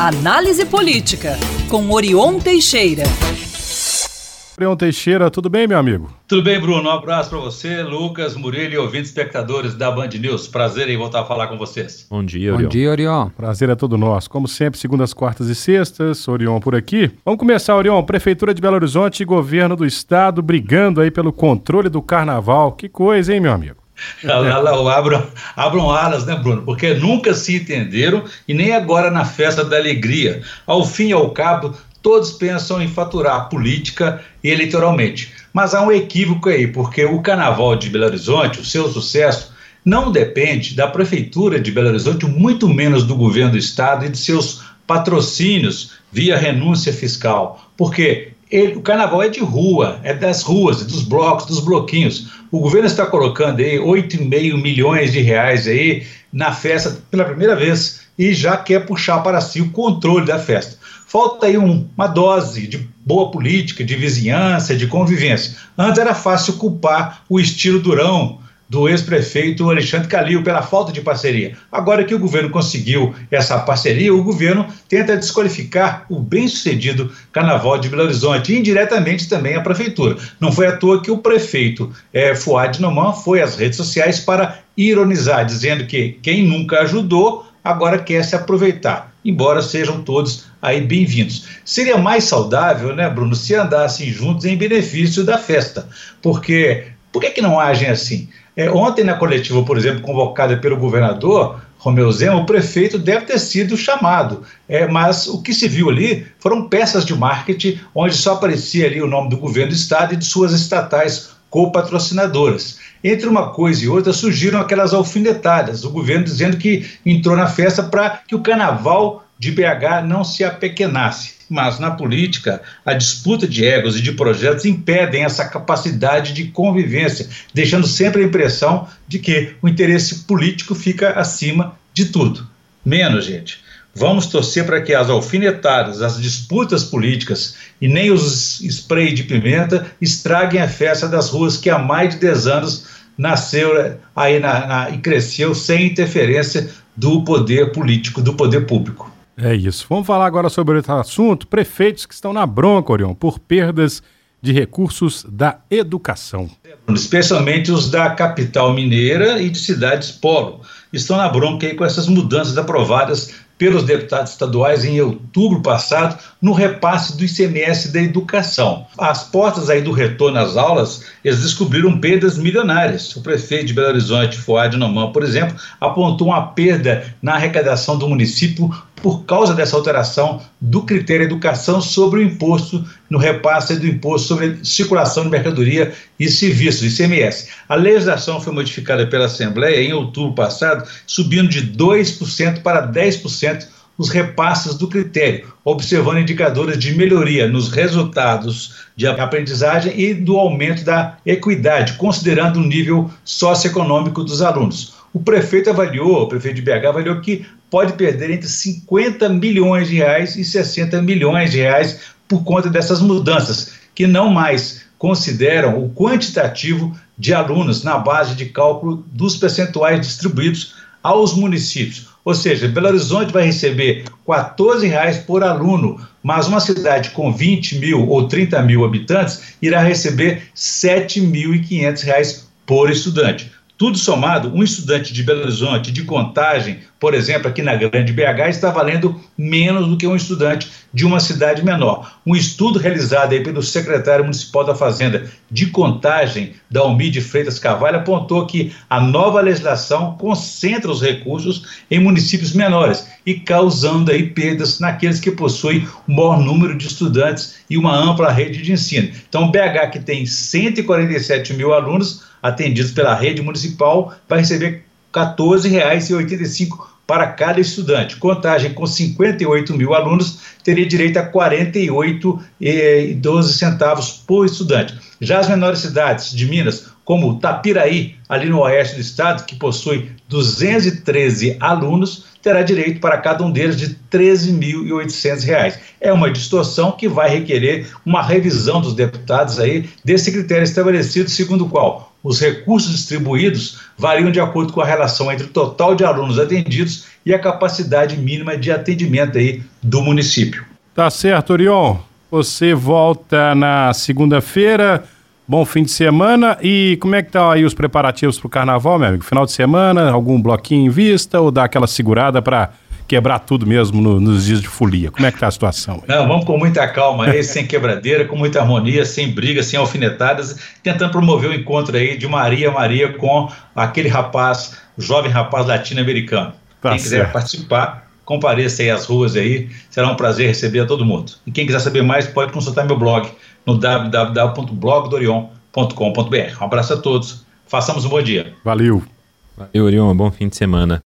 Análise Política, com Orion Teixeira. Orion Teixeira, tudo bem, meu amigo? Tudo bem, Bruno. Um abraço para você, Lucas, Murilo e ouvintes espectadores da Band News. Prazer em voltar a falar com vocês. Bom dia, Orion. Bom dia, Orion. Prazer é todo nosso. Como sempre, segundas, quartas e sextas, Orion por aqui. Vamos começar, Orion. Prefeitura de Belo Horizonte e governo do estado brigando aí pelo controle do carnaval. Que coisa, hein, meu amigo? Abram, abram alas, né, Bruno? Porque nunca se entenderam e nem agora na festa da alegria. Ao fim e ao cabo, todos pensam em faturar política e eleitoralmente. Mas há um equívoco aí, porque o Carnaval de Belo Horizonte, o seu sucesso, não depende da Prefeitura de Belo Horizonte, muito menos do governo do Estado e de seus patrocínios via renúncia fiscal. Porque ele, o carnaval é de rua, é das ruas, dos blocos, dos bloquinhos. O governo está colocando aí 8,5 milhões de reais aí na festa pela primeira vez e já quer puxar para si o controle da festa. Falta aí um, uma dose de boa política, de vizinhança, de convivência. Antes era fácil culpar o estilo durão do ex-prefeito Alexandre Calil pela falta de parceria. Agora que o governo conseguiu essa parceria, o governo tenta desqualificar o bem-sucedido Carnaval de Belo Horizonte e indiretamente também a prefeitura. Não foi à toa que o prefeito é, Fuad Noman foi às redes sociais para ironizar, dizendo que quem nunca ajudou agora quer se aproveitar, embora sejam todos aí bem-vindos. Seria mais saudável, né, Bruno, se andassem juntos em benefício da festa, porque por que, que não agem assim? É, ontem, na coletiva, por exemplo, convocada pelo governador Romeu Zema, o prefeito deve ter sido chamado, é, mas o que se viu ali foram peças de marketing onde só aparecia ali o nome do governo do estado e de suas estatais co-patrocinadoras. Entre uma coisa e outra surgiram aquelas alfinetadas, o governo dizendo que entrou na festa para que o carnaval de BH não se apequenasse. Mas na política, a disputa de egos e de projetos impedem essa capacidade de convivência, deixando sempre a impressão de que o interesse político fica acima de tudo. Menos, gente. Vamos torcer para que as alfinetadas, as disputas políticas e nem os spray de pimenta estraguem a festa das ruas que há mais de 10 anos nasceu aí na, na, e cresceu sem interferência do poder político, do poder público. É isso. Vamos falar agora sobre outro assunto. Prefeitos que estão na bronca, Orion, por perdas de recursos da educação. Especialmente os da capital mineira e de cidades polo. Estão na bronca aí com essas mudanças aprovadas pelos deputados estaduais em outubro passado no repasse do ICMS da educação. Às portas aí do retorno às aulas, eles descobriram perdas milionárias. O prefeito de Belo Horizonte, Fuad Noman, por exemplo, apontou uma perda na arrecadação do município por causa dessa alteração do critério educação sobre o imposto no repasse do imposto sobre circulação de mercadoria e serviços, ICMS. A legislação foi modificada pela Assembleia em outubro passado, subindo de 2% para 10% os repasses do critério, observando indicadores de melhoria nos resultados de aprendizagem e do aumento da equidade, considerando o nível socioeconômico dos alunos. O prefeito avaliou, o prefeito de BH avaliou que pode perder entre 50 milhões de reais e 60 milhões de reais por conta dessas mudanças, que não mais consideram o quantitativo de alunos na base de cálculo dos percentuais distribuídos aos municípios. Ou seja, Belo Horizonte vai receber R$ reais por aluno, mas uma cidade com 20 mil ou 30 mil habitantes irá receber R$ 7.500 por estudante. Tudo somado, um estudante de Belo Horizonte de contagem, por exemplo, aqui na Grande BH, está valendo menos do que um estudante de uma cidade menor. Um estudo realizado aí pelo secretário municipal da Fazenda de contagem, da Almide Freitas Carvalho, apontou que a nova legislação concentra os recursos em municípios menores e causando aí perdas naqueles que possuem o maior número de estudantes e uma ampla rede de ensino. Então, BH, que tem 147 mil alunos, atendidos pela rede municipal vai receber R$ 14,85 para cada estudante. Contagem com 58 mil alunos teria direito a R$ 48,12 centavos por estudante. Já as menores cidades de Minas, como Tapiraí, ali no oeste do estado, que possui 213 alunos, terá direito para cada um deles de R$ 13.800. É uma distorção que vai requerer uma revisão dos deputados aí desse critério estabelecido, segundo o qual os recursos distribuídos variam de acordo com a relação entre o total de alunos atendidos e a capacidade mínima de atendimento aí do município. Tá certo, Orion. Você volta na segunda-feira. Bom fim de semana. E como é que estão tá aí os preparativos para o carnaval, meu amigo? Final de semana, algum bloquinho em vista ou dá aquela segurada para quebrar tudo mesmo no, nos dias de folia? Como é que está a situação? Não, vamos com muita calma aí, sem quebradeira, com muita harmonia, sem brigas, sem alfinetadas, tentando promover o encontro aí de Maria Maria com aquele rapaz, jovem rapaz latino-americano. Tá Quem certo. quiser participar, compareça aí às ruas aí, será um prazer receber a todo mundo. E quem quiser saber mais, pode consultar meu blog no www.blogdorion.com.br. Um abraço a todos, façamos um bom dia. Valeu. Valeu, Orion, bom fim de semana.